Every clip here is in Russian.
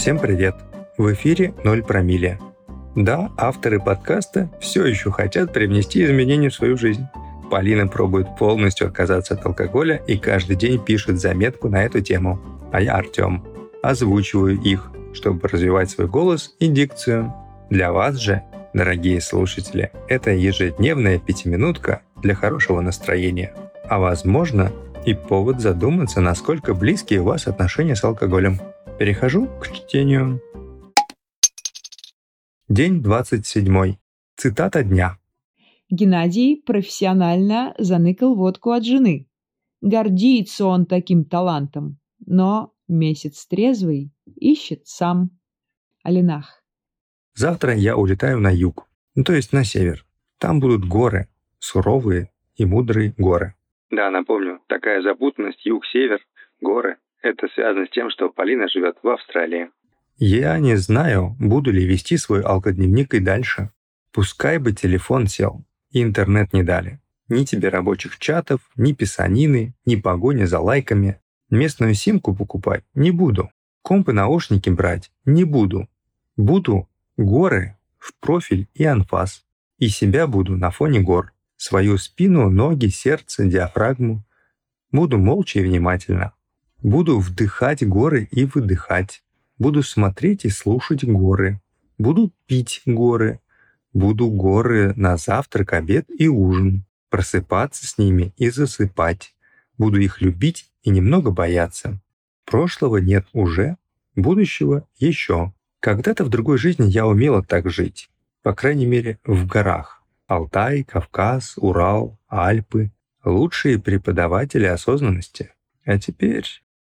Всем привет! В эфире 0 промилле. Да, авторы подкаста все еще хотят привнести изменения в свою жизнь. Полина пробует полностью отказаться от алкоголя и каждый день пишет заметку на эту тему. А я Артем. Озвучиваю их, чтобы развивать свой голос и дикцию. Для вас же, дорогие слушатели, это ежедневная пятиминутка для хорошего настроения. А возможно, и повод задуматься, насколько близкие у вас отношения с алкоголем. Перехожу к чтению. День 27. Цитата дня. Геннадий профессионально заныкал водку от жены. Гордится он таким талантом, но месяц трезвый ищет сам. Алинах. Завтра я улетаю на юг, ну, то есть на север. Там будут горы, суровые и мудрые горы. Да, напомню, такая запутанность юг-север, связано с тем, что Полина живет в Австралии. Я не знаю, буду ли вести свой алкодневник и дальше. Пускай бы телефон сел, и интернет не дали. Ни тебе рабочих чатов, ни писанины, ни погони за лайками. Местную симку покупать не буду. Комп и наушники брать не буду. Буду горы в профиль и анфас. И себя буду на фоне гор свою спину, ноги, сердце, диафрагму. Буду молча и внимательно. Буду вдыхать горы и выдыхать. Буду смотреть и слушать горы. Буду пить горы. Буду горы на завтрак, обед и ужин. Просыпаться с ними и засыпать. Буду их любить и немного бояться. Прошлого нет уже, будущего еще. Когда-то в другой жизни я умела так жить. По крайней мере, в горах. Алтай, Кавказ, Урал, Альпы — лучшие преподаватели осознанности. А теперь,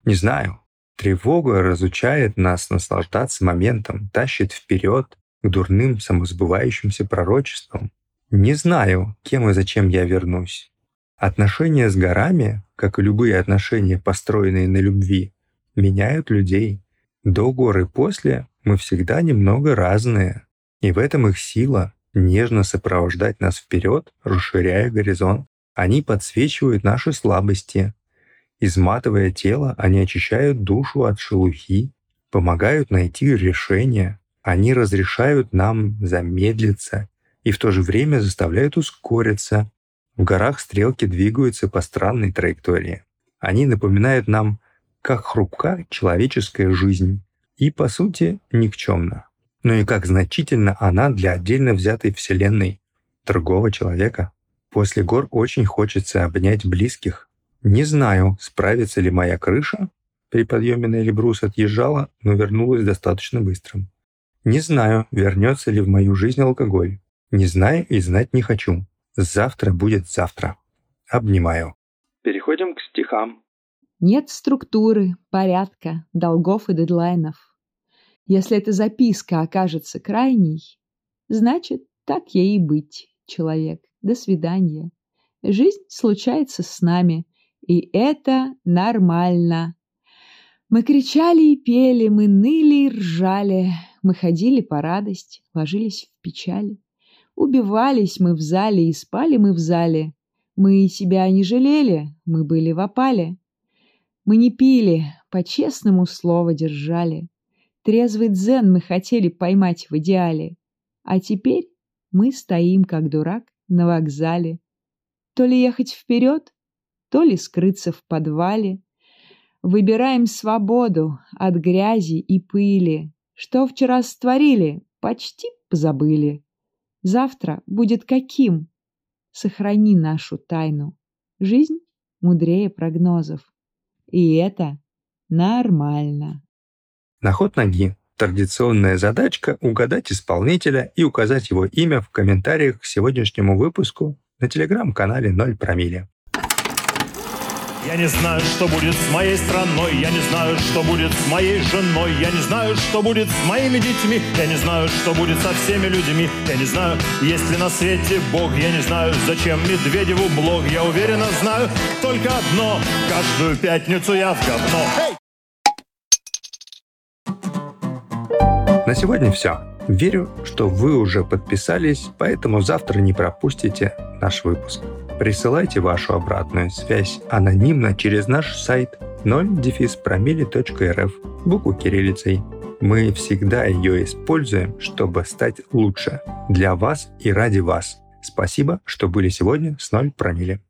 не знаю, тревога разучает нас наслаждаться моментом, тащит вперед к дурным самосбывающимся пророчествам. Не знаю, кем и зачем я вернусь. Отношения с горами, как и любые отношения, построенные на любви, меняют людей. До горы после мы всегда немного разные. И в этом их сила — нежно сопровождать нас вперед, расширяя горизонт. Они подсвечивают наши слабости. Изматывая тело, они очищают душу от шелухи, помогают найти решение. Они разрешают нам замедлиться и в то же время заставляют ускориться. В горах стрелки двигаются по странной траектории. Они напоминают нам, как хрупка человеческая жизнь и, по сути, никчемна но и как значительно она для отдельно взятой вселенной другого человека. После гор очень хочется обнять близких. Не знаю, справится ли моя крыша. При подъеме на Эльбрус отъезжала, но вернулась достаточно быстро. Не знаю, вернется ли в мою жизнь алкоголь. Не знаю и знать не хочу. Завтра будет завтра. Обнимаю. Переходим к стихам. Нет структуры, порядка, долгов и дедлайнов. Если эта записка окажется крайней, значит, так ей и быть, человек. До свидания. Жизнь случается с нами, и это нормально. Мы кричали и пели, мы ныли и ржали, мы ходили по радости, ложились в печали. Убивались мы в зале и спали мы в зале. Мы себя не жалели, мы были в опале. Мы не пили, по-честному слово держали. Трезвый дзен мы хотели поймать в идеале. А теперь мы стоим, как дурак, на вокзале. То ли ехать вперед, то ли скрыться в подвале. Выбираем свободу от грязи и пыли. Что вчера створили, почти позабыли. Завтра будет каким? Сохрани нашу тайну. Жизнь мудрее прогнозов. И это нормально. На ход ноги традиционная задачка – угадать исполнителя и указать его имя в комментариях к сегодняшнему выпуску на телеграм-канале «Ноль промилле». Я не знаю, что будет с моей страной, я не знаю, что будет с моей женой, я не знаю, что будет с моими детьми, я не знаю, что будет со всеми людьми, я не знаю, есть ли на свете Бог, я не знаю, зачем Медведеву блог, я уверенно знаю только одно, каждую пятницу я в говно. Hey! На сегодня все. Верю, что вы уже подписались, поэтому завтра не пропустите наш выпуск. Присылайте вашу обратную связь анонимно через наш сайт 0 букву кириллицей. Мы всегда ее используем, чтобы стать лучше. Для вас и ради вас. Спасибо, что были сегодня с 0 промилле.